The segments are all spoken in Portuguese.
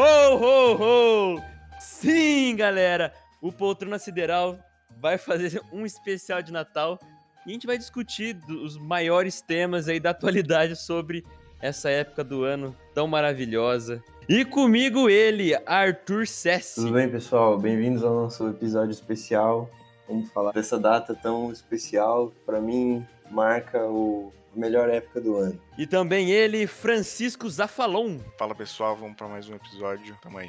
Ho, ho, ho! Sim, galera! O Poltrona Sideral vai fazer um especial de Natal e a gente vai discutir os maiores temas aí da atualidade sobre essa época do ano tão maravilhosa. E comigo ele, Arthur Sessi. Tudo bem, pessoal? Bem-vindos ao nosso episódio especial. Vamos falar dessa data tão especial. Para mim, marca o melhor época do ano. E também ele, Francisco Zafalon. Fala pessoal, vamos para mais um episódio. Tamo aí.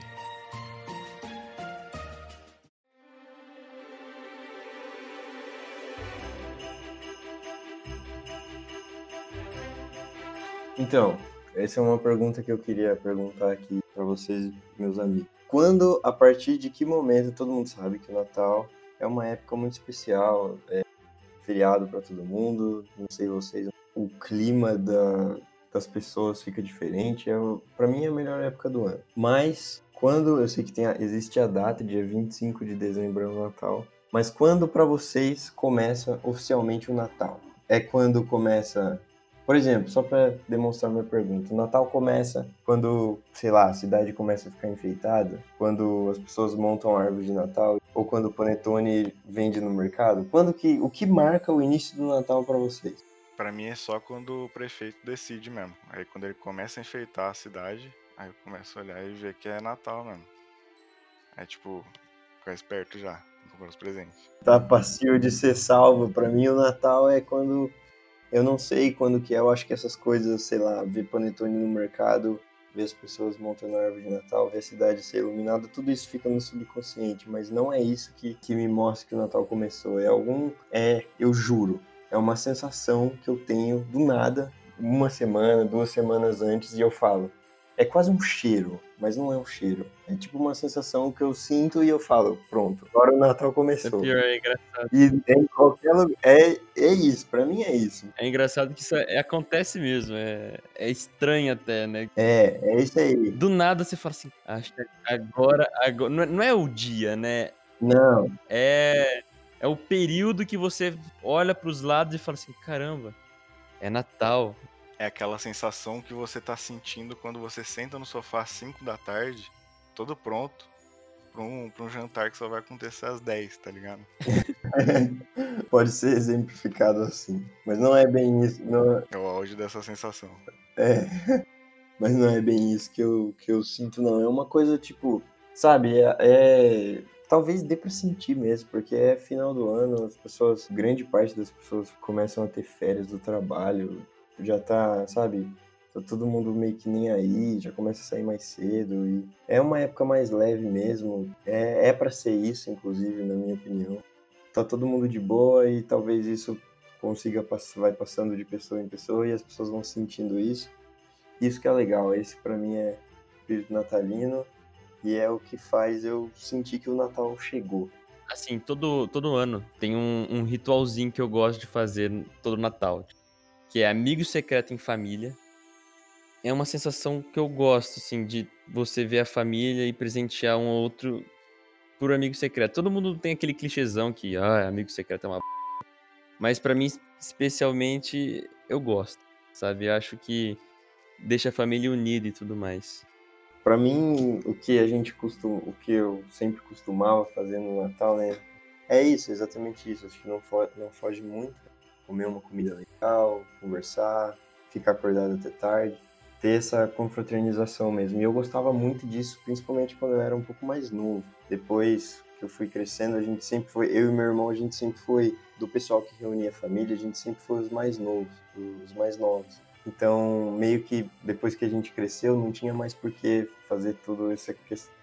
Então, essa é uma pergunta que eu queria perguntar aqui para vocês, meus amigos. Quando, a partir de que momento, todo mundo sabe que o Natal é uma época muito especial, é feriado para todo mundo, não sei vocês, o clima da, das pessoas fica diferente. É, para mim é a melhor época do ano. Mas quando eu sei que tem a, existe a data, dia 25 de dezembro é o Natal, mas quando para vocês começa oficialmente o Natal? É quando começa por exemplo, só para demonstrar minha pergunta, o Natal começa quando, sei lá, a cidade começa a ficar enfeitada, quando as pessoas montam a árvore de Natal ou quando o panetone vende no mercado. Quando que o que marca o início do Natal para vocês? Para mim é só quando o prefeito decide mesmo. Aí quando ele começa a enfeitar a cidade, aí eu começo a olhar e ver que é Natal mesmo. É tipo, ficar esperto já, comprar os presentes. Tá passivo de ser salvo. Para mim o Natal é quando eu não sei quando que é, eu acho que essas coisas, sei lá, ver panetone no mercado, ver as pessoas montando a árvore de Natal, ver a cidade ser iluminada, tudo isso fica no subconsciente, mas não é isso que, que me mostra que o Natal começou. É algum, é, eu juro, é uma sensação que eu tenho do nada, uma semana, duas semanas antes, e eu falo, é quase um cheiro, mas não é um cheiro. É tipo uma sensação que eu sinto e eu falo, pronto, agora o Natal começou. É pior, é engraçado. E é em qualquer lugar. É, é isso, pra mim é isso. É engraçado que isso é, acontece mesmo. É, é estranho até, né? É, é isso aí. Do nada você fala assim, acho que agora. agora não, é, não é o dia, né? Não. É, é o período que você olha pros lados e fala assim: caramba, é Natal é aquela sensação que você tá sentindo quando você senta no sofá às 5 da tarde, todo pronto, pra um, pra um jantar que só vai acontecer às 10, tá ligado? Pode ser exemplificado assim. Mas não é bem isso. Não... É o auge dessa sensação. É. Mas não é bem isso que eu, que eu sinto, não. É uma coisa tipo. Sabe, é, é talvez dê para sentir mesmo, porque é final do ano, as pessoas, grande parte das pessoas começam a ter férias do trabalho, já tá, sabe, tá todo mundo meio que nem aí, já começa a sair mais cedo e é uma época mais leve mesmo. É, é para ser isso, inclusive, na minha opinião. Tá todo mundo de boa e talvez isso consiga vai passando de pessoa em pessoa e as pessoas vão sentindo isso. Isso que é legal, esse para mim é espírito natalino e é o que faz eu sentir que o Natal chegou. Assim, todo, todo ano tem um, um ritualzinho que eu gosto de fazer todo Natal que é amigo secreto em família. É uma sensação que eu gosto, assim, de você ver a família e presentear um outro por amigo secreto. Todo mundo tem aquele clichêzão que, ah, amigo secreto é uma mas para mim, especialmente, eu gosto, sabe? Eu acho que deixa a família unida e tudo mais. Para mim, o que a gente costuma, o que eu sempre costumava fazer no Natal, né? É isso, exatamente isso. Acho que não não foge muito comer uma comida legal, conversar, ficar acordado até tarde, ter essa confraternização mesmo. E eu gostava muito disso, principalmente quando eu era um pouco mais novo. Depois que eu fui crescendo, a gente sempre foi, eu e meu irmão, a gente sempre foi do pessoal que reunia a família, a gente sempre foi os mais novos, os mais novos. Então, meio que depois que a gente cresceu, não tinha mais por que fazer toda essa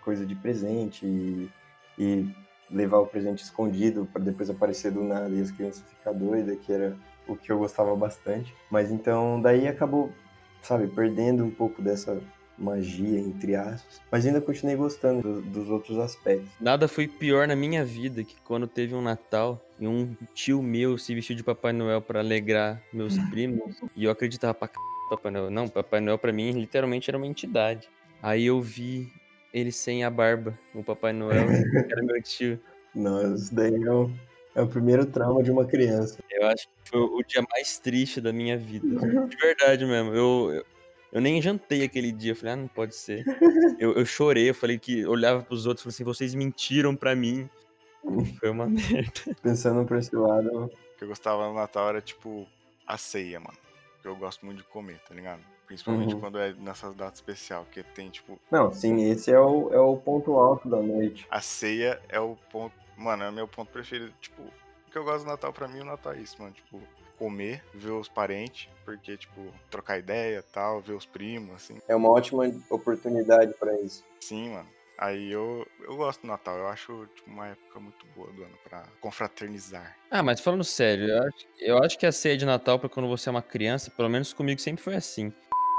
coisa de presente e, e levar o presente escondido para depois aparecer do nada e as crianças ficar doidas, que era o que eu gostava bastante. Mas então daí acabou, sabe, perdendo um pouco dessa magia, entre aspas. Mas ainda continuei gostando do, dos outros aspectos. Nada foi pior na minha vida que quando teve um Natal e um tio meu se vestiu de Papai Noel para alegrar meus primos. e eu acreditava pra c... Papai Noel. Não, Papai Noel para mim literalmente era uma entidade. Aí eu vi ele sem a barba, o Papai Noel, era meu tio. Não, isso daí é o, é o primeiro trauma de uma criança. Eu acho que foi o dia mais triste da minha vida. De verdade mesmo. Eu, eu, Eu nem jantei aquele dia. Eu falei, ah, não pode ser. eu, eu chorei, eu falei que olhava pros outros e falei assim, vocês mentiram pra mim. Foi uma merda. Pensando por esse lado. O que eu gostava no Natal era, tipo, a ceia, mano. Que eu gosto muito de comer, tá ligado? Principalmente Uhum. quando é nessas datas especiais, que tem, tipo, Não, sim, esse é o, é o ponto alto da noite. a ceia é o ponto. Mano, é o meu ponto preferido. Tipo, o que eu gosto do Natal pra mim, o Natal é isso, mano. Tipo, comer, ver os parentes, porque, tipo, trocar ideia tal, ver os primos, assim. É uma ótima oportunidade pra isso. Sim, mano. Aí eu, eu gosto do Natal, eu acho tipo, uma época muito boa do ano pra confraternizar. Ah, mas falando sério, eu acho, eu acho que a ceia de Natal, pra quando você é uma criança, pelo menos comigo sempre foi assim.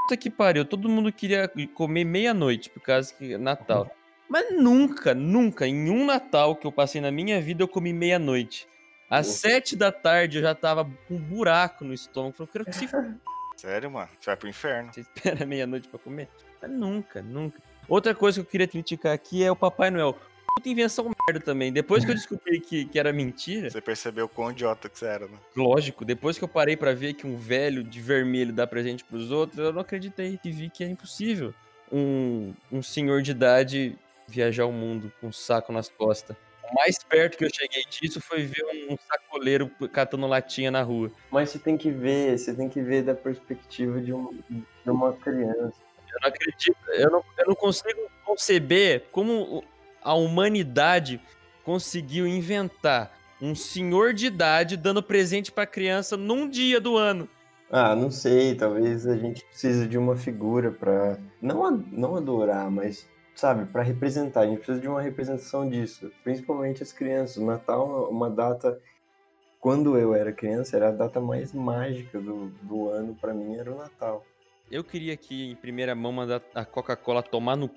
Puta que pariu, todo mundo queria comer meia-noite, por causa que Natal. Mas nunca, nunca, em um Natal que eu passei na minha vida, eu comi meia-noite. Às Uhum. sete da tarde eu já tava com um buraco no estômago. Falei, eu quero que se. Sério, mano? Você vai pro inferno. você espera meia-noite pra comer. Mas nunca, nunca. Outra coisa que eu queria criticar aqui é o Papai Noel. Puta invenção merda também. Depois que eu descobri que, que era mentira, Você percebeu quão idiota que você era, né? Lógico, depois que eu parei pra ver que um velho de vermelho dá presente pros outros, eu não acreditei e vi que é impossível um, um senhor de idade viajar o mundo com um saco nas costas. O mais perto que eu cheguei disso foi ver um sacoleiro catando latinha na rua. Mas você tem que ver, você tem que ver da perspectiva de, um, de uma criança. Eu não acredito, eu não, eu não consigo conceber como o- a humanidade conseguiu inventar um senhor de idade dando presente pra criança num dia do ano. Ah, não sei, talvez a gente precise de uma figura pra não, não adorar, mas sabe, pra representar. A gente precisa de uma representação disso, principalmente as crianças. O Natal é uma data quando eu era criança, era a data mais mágica do, do ano pra mim era o Natal. Eu queria aqui, em primeira mão, mandar a Coca-Cola tomar no c...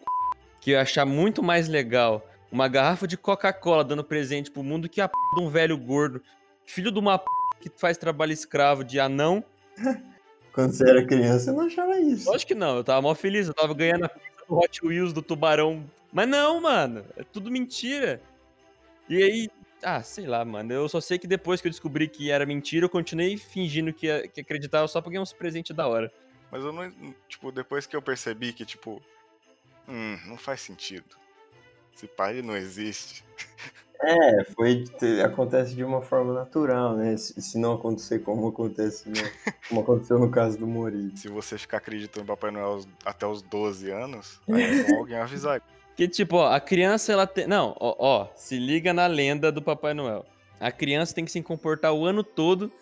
Que eu ia achar muito mais legal uma garrafa de Coca-Cola dando presente pro mundo que a p de um velho gordo, filho de uma p que faz trabalho escravo de anão. Quando você era criança, eu não achava isso. Lógico que não, eu tava mó feliz, eu tava ganhando a pizza do Hot Wheels do tubarão. Mas não, mano, é tudo mentira. E aí, ah, sei lá, mano, eu só sei que depois que eu descobri que era mentira, eu continuei fingindo que, que acreditava só pra ganhar uns presentes da hora. Mas eu não. Tipo, depois que eu percebi que, tipo. Hum, não faz sentido. Esse pai não existe. É, foi acontece de uma forma natural, né? Se, se não acontecer como acontece, no, como aconteceu no caso do Mori. Se você ficar acreditando em Papai Noel até os 12 anos, aí é bom alguém avisar. Que tipo, ó, a criança ela tem. Não, ó, ó, se liga na lenda do Papai Noel. A criança tem que se comportar o ano todo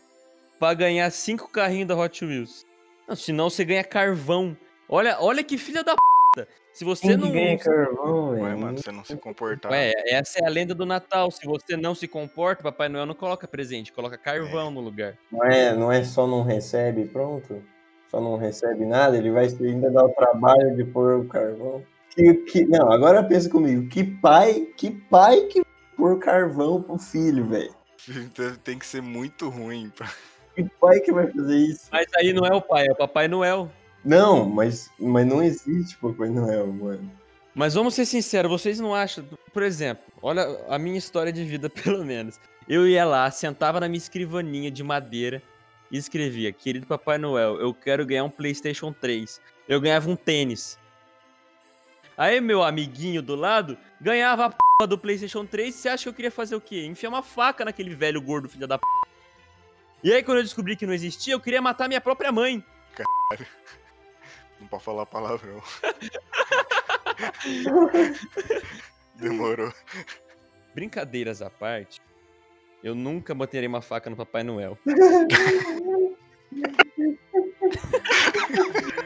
pra ganhar cinco carrinhos da Hot Wheels. Não, senão você ganha carvão. Olha, olha que filha da p. Se você Quem não. ganha carvão, Ué, mano, você não se comportar. Ué, essa é a lenda do Natal. Se você não se comporta, Papai Noel não coloca presente, coloca carvão no lugar. Não é, não é só não recebe, pronto? Só não recebe nada, ele vai ainda dar o trabalho de pôr o carvão. Que, que- não, agora pensa comigo, que pai, que pai que pôr carvão pro filho, velho? Tem- Tem que ser muito ruim. Pra... Que pai que vai fazer isso? Mas aí não é o pai, é o Papai Noel. Não, mas, mas não existe Papai Noel, mano. Mas vamos ser sinceros, vocês não acham? Por exemplo, olha a minha história de vida, pelo menos. Eu ia lá, sentava na minha escrivaninha de madeira e escrevia: Querido Papai Noel, eu quero ganhar um PlayStation 3. Eu ganhava um tênis. Aí, meu amiguinho do lado ganhava a p do PlayStation 3. Você acha que eu queria fazer o quê? Enfiar uma faca naquele velho gordo, filho da p. E aí, quando eu descobri que não existia, eu queria matar minha própria mãe. Não pode falar palavrão. Demorou. Brincadeiras à parte, eu nunca botaria uma faca no Papai Noel.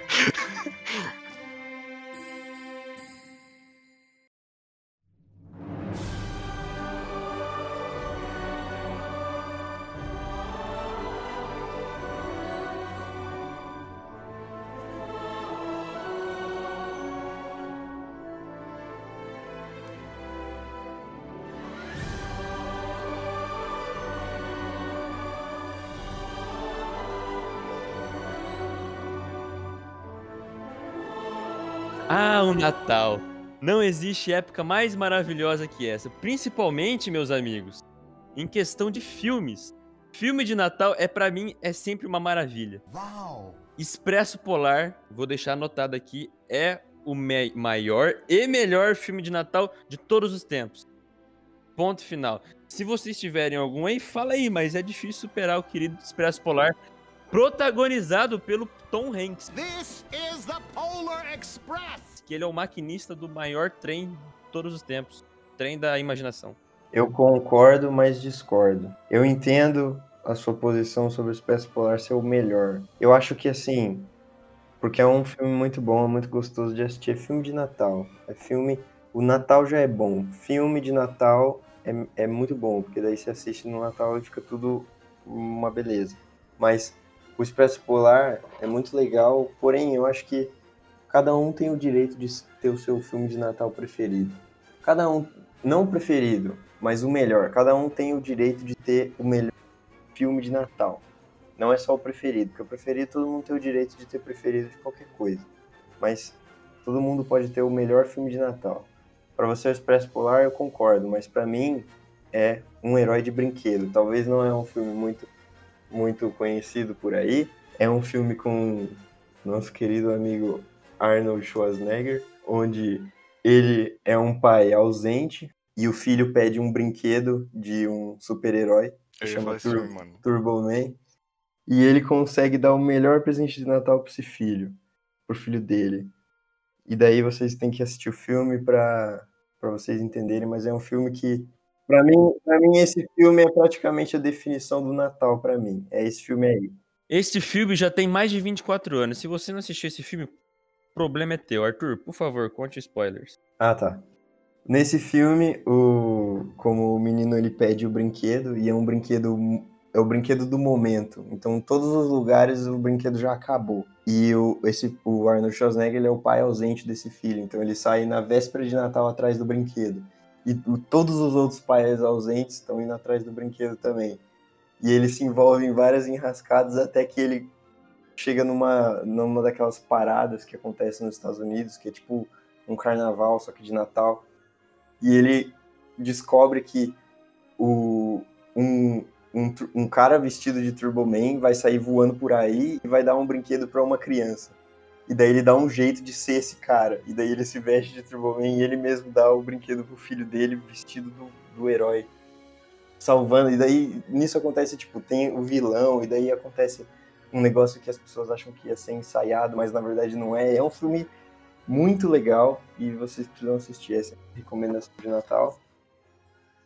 Ah, o Natal. Não existe época mais maravilhosa que essa, principalmente, meus amigos, em questão de filmes. Filme de Natal é pra mim é sempre uma maravilha. Wow! Expresso Polar, vou deixar anotado aqui, é o maior e melhor filme de Natal de todos os tempos. Ponto final. Se vocês tiverem algum aí, fala aí, mas é difícil superar o querido Expresso Polar, protagonizado pelo Tom Hanks. This is the Polar Express. Que ele é o maquinista do maior trem de todos os tempos, trem da imaginação. Eu concordo, mas discordo. Eu entendo a sua posição sobre o Expresso Polar ser o melhor. Eu acho que assim, porque é um filme muito bom, é muito gostoso de assistir. É filme de Natal. É filme. O Natal já é bom. Filme de Natal é, é muito bom, porque daí você assiste no Natal e fica tudo uma beleza. Mas o Expresso Polar é muito legal, porém eu acho que cada um tem o direito de ter o seu filme de Natal preferido. Cada um, não preferido, mas o melhor. Cada um tem o direito de ter o melhor filme de Natal. Não é só o preferido, porque o preferido todo mundo tem o direito de ter preferido de qualquer coisa. Mas todo mundo pode ter o melhor filme de Natal. Para você, o Expresso Polar, eu concordo, mas para mim é um herói de brinquedo. Talvez não é um filme muito, muito conhecido por aí. É um filme com nosso querido amigo Arnold Schwarzenegger, onde ele é um pai ausente e o filho pede um brinquedo de um super-herói que chama Tur filme, Turbo Man. E ele consegue dar o melhor presente de Natal para esse filho, pro filho dele. E daí vocês têm que assistir o filme para vocês entenderem, mas é um filme que para mim, para mim esse filme é praticamente a definição do Natal para mim. É esse filme aí. Esse filme já tem mais de 24 anos. Se você não assistiu esse filme, problema é teu. Arthur, por favor, conte spoilers. Ah, tá. Nesse filme, o como o menino ele pede o brinquedo e é um brinquedo é o brinquedo do momento. Então, em todos os lugares o brinquedo já acabou. E o, esse, o Arnold Schwarzenegger ele é o pai ausente desse filho. Então, ele sai na véspera de Natal atrás do brinquedo. E o, todos os outros pais ausentes estão indo atrás do brinquedo também. E ele se envolve em várias enrascadas até que ele chega numa, numa daquelas paradas que acontecem nos Estados Unidos, que é tipo um carnaval, só que de Natal. E ele descobre que o, um, um, um cara vestido de Turbo Man vai sair voando por aí e vai dar um brinquedo para uma criança. E daí ele dá um jeito de ser esse cara. E daí ele se veste de Turbo Man e ele mesmo dá o brinquedo pro filho dele vestido do, do herói. Salvando. E daí nisso acontece, tipo, tem o vilão, e daí acontece um negócio que as pessoas acham que ia ser ensaiado, mas na verdade não é. É um filme muito legal e vocês precisam assistir essa recomendação de Natal.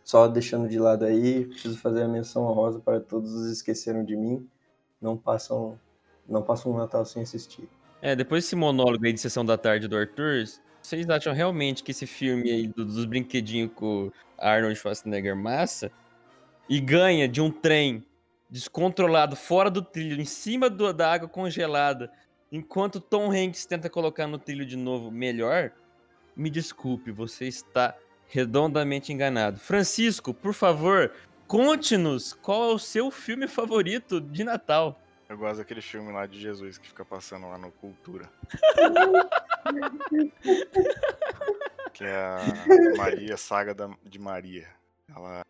Só deixando de lado aí, preciso fazer a menção honrosa para todos os esqueceram de mim. Não passam, não passam um Natal sem assistir. É, depois desse monólogo aí de sessão da tarde do Arthur, vocês acham realmente que esse filme aí dos brinquedinhos com Arnold Schwarzenegger massa e ganha de um trem descontrolado fora do trilho, em cima do, da água congelada, enquanto Tom Hanks tenta colocar no trilho de novo melhor? Me desculpe, você está redondamente enganado. Francisco, por favor, conte-nos qual é o seu filme favorito de Natal. Eu gosto daquele filme lá de Jesus que fica passando lá no Cultura. que é a Maria, Saga da, de Maria. Ela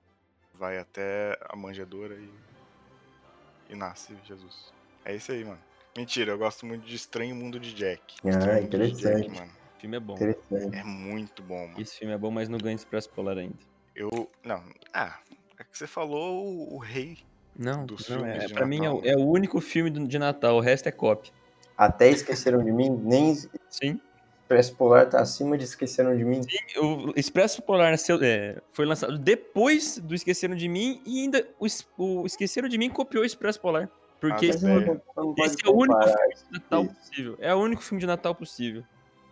vai até a manjedoura e, e nasce Jesus. É isso aí, mano. Mentira, eu gosto muito de Estranho Mundo de Jack. ah, interessante. Jack, mano. O filme é bom. É muito bom, mano. Esse filme é bom, mas não ganha Expresso Polar ainda. Eu. Não. Ah, é que você falou o, o rei não, dos não é. Pra Natal. mim é o, é o, único filme de Natal, o resto é cópia. Até Esqueceram de Mim? Nem. Sim. Expresso Polar tá acima de Esqueceram de Mim? Sim, o Expresso Polar é, foi lançado depois do Esqueceram de Mim e ainda o, o Esqueceram de Mim copiou o Expresso Polar. Porque ah, esse, é, esse é o único filme de Natal possível. É o único filme de Natal possível.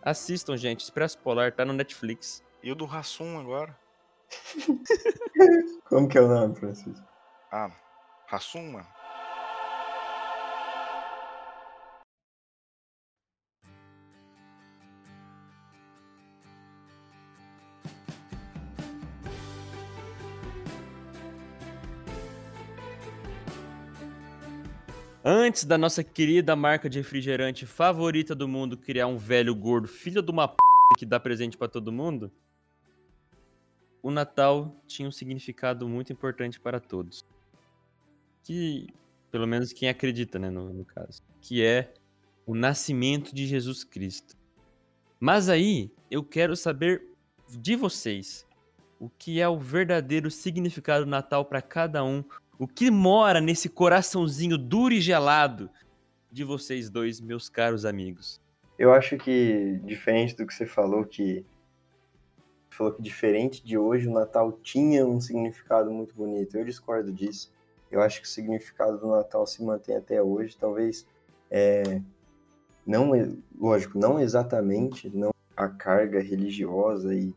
Assistam, gente. Expresso Polar tá no Netflix. E o do Rassum agora? Como que é o nome, Francisco? Ah, Rassum, mano. Antes da nossa querida marca de refrigerante favorita do mundo criar um velho gordo, filho de uma p que dá presente para todo mundo, o Natal tinha um significado muito importante para todos. Que, pelo menos quem acredita, né, no, no caso, que é o nascimento de Jesus Cristo. Mas aí eu quero saber de vocês o que é o verdadeiro significado do Natal para cada um, o que mora nesse coraçãozinho duro e gelado de vocês dois, meus caros amigos. Eu acho que, diferente do que você falou, que falou que diferente de hoje, o Natal tinha um significado muito bonito. Eu discordo disso. Eu acho que o significado do Natal se mantém até hoje. Talvez, é, não, lógico, não exatamente, não a carga religiosa e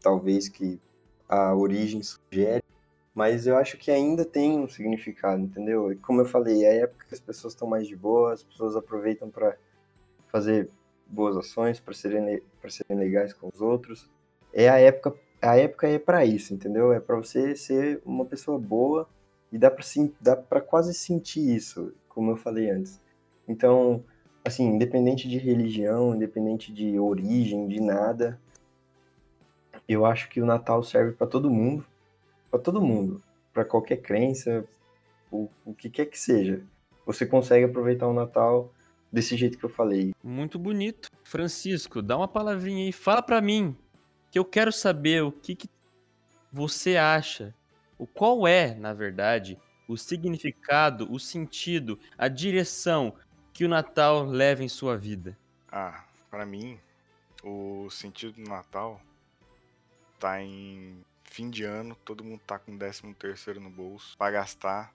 talvez que a origem sugere, mas eu acho que ainda tem um significado, entendeu? Como eu falei, é a época que as pessoas estão mais de boa, as pessoas aproveitam para fazer boas ações, para serem, serem legais com os outros. É a época, a época é para isso, entendeu? É para você ser uma pessoa boa e dá para dá para quase sentir isso, como eu falei antes. Então, assim, independente de religião, independente de origem, de nada, eu acho que o Natal serve para todo mundo, para todo mundo, para qualquer crença, o, o que quer que seja. Você consegue aproveitar o Natal desse jeito que eu falei. Muito bonito. Francisco, dá uma palavrinha aí, fala para mim, que eu quero saber o que, que você acha, o qual é, na verdade, o significado, o sentido, a direção que o Natal leva em sua vida. Ah, para mim, o sentido do Natal tá em fim de ano, todo mundo tá com 13 terceiro no bolso para gastar.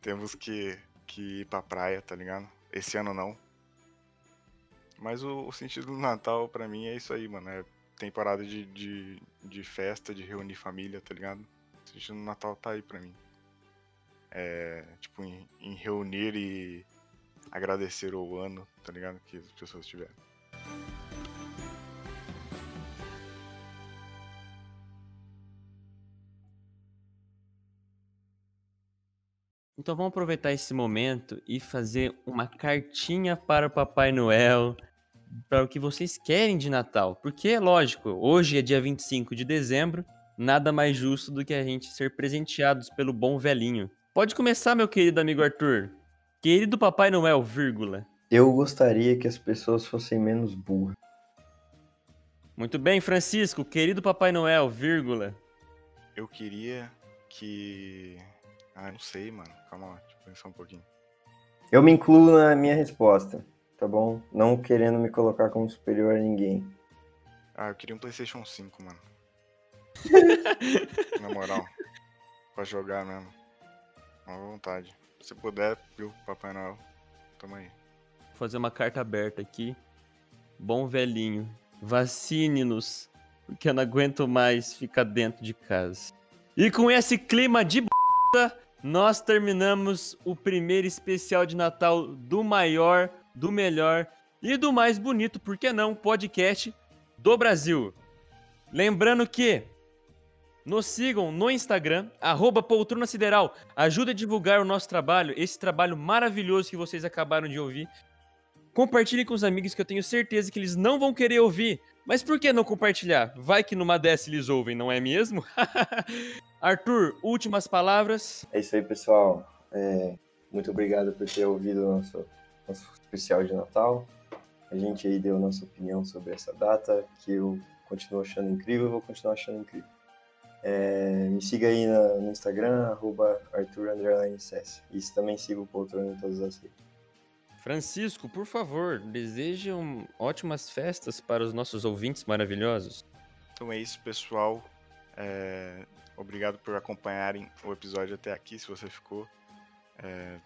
Temos que, que ir pra praia, tá ligado? Esse ano não. Mas o, o sentido do Natal para mim é isso aí, mano. É temporada de, de, de festa, de reunir família, tá ligado? O sentido do Natal tá aí pra mim. É, tipo, em, em reunir e agradecer o ano, tá ligado? Que as pessoas tiveram. Então vamos aproveitar esse momento e fazer uma cartinha para o Papai Noel, para o que vocês querem de Natal. Porque é lógico, hoje é dia 25 de dezembro, nada mais justo do que a gente ser presenteados pelo bom velhinho. Pode começar, meu querido amigo Arthur. Querido Papai Noel, vírgula. Eu gostaria que as pessoas fossem menos burras. Muito bem, Francisco. Querido Papai Noel, vírgula. Eu queria que. Ah, não sei, mano. Calma lá, deixa eu pensar um pouquinho. Eu me incluo na minha resposta, tá bom? Não querendo me colocar como superior a ninguém. Ah, eu queria um PlayStation 5, mano. na moral. Pra jogar mesmo. À vontade. Se puder, viu, Papai Noel. Tamo aí. Vou fazer uma carta aberta aqui. Bom velhinho, vacine-nos, porque eu não aguento mais ficar dentro de casa. E com esse clima de b... nós terminamos o primeiro especial de Natal do maior, do melhor e do mais bonito, por que não, podcast do Brasil. Lembrando que nos sigam no Instagram, arroba Poltrona Sideral. Ajuda a divulgar o nosso trabalho, esse trabalho maravilhoso que vocês acabaram de ouvir. Compartilhem com os amigos que eu tenho certeza que eles não vão querer ouvir. Mas por que não compartilhar? Vai que numa dessa eles ouvem, não é mesmo? Arthur, últimas palavras. É isso aí, pessoal. É, muito obrigado por ter ouvido o nosso, nosso especial de Natal. A gente aí deu nossa opinião sobre essa data, que eu continuo achando incrível vou continuar achando incrível. É, me siga aí no, no Instagram, arroba Arthur E também siga o Poltrona em todas as redes. Francisco, por favor, desejam ótimas festas para os nossos ouvintes maravilhosos. Então é isso, pessoal. É, obrigado por acompanharem o episódio até aqui, se você ficou. É,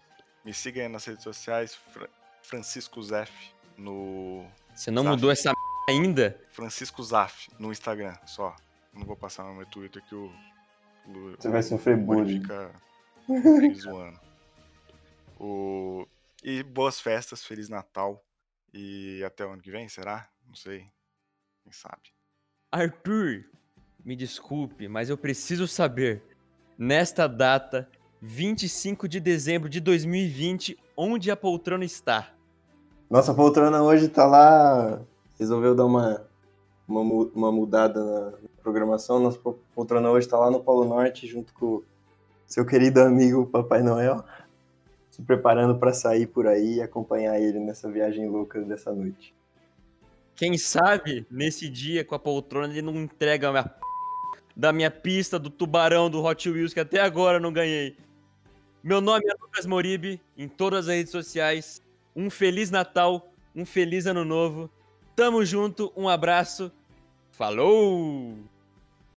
me siga aí nas redes sociais, Fra Francisco Zef no. Você não Zaf. mudou essa ainda? Francisco Zaf no Instagram, só. Não vou passar no meu Twitter que o. o Você vai sofrer bullying. Fica zoando. O... E boas festas, Feliz Natal. E até o ano que vem, será? Não sei. Quem sabe? Arthur, me desculpe, mas eu preciso saber. Nesta data, 25 de dezembro de 2020, onde a poltrona está? Nossa poltrona hoje tá lá. Resolveu dar uma, uma, uma mudada na, programação. Nossa poltrona hoje está lá no Polo Norte, junto com seu querido amigo Papai Noel. Se preparando para sair por aí e acompanhar ele nessa viagem louca dessa noite. Quem sabe, nesse dia, com a poltrona, ele não entrega a minha p... da minha pista do tubarão do Hot Wheels, que até agora não ganhei. Meu nome é Lucas Moribe, em todas as redes sociais. Um Feliz Natal, um Feliz Ano Novo. Tamo junto, um abraço. Falou!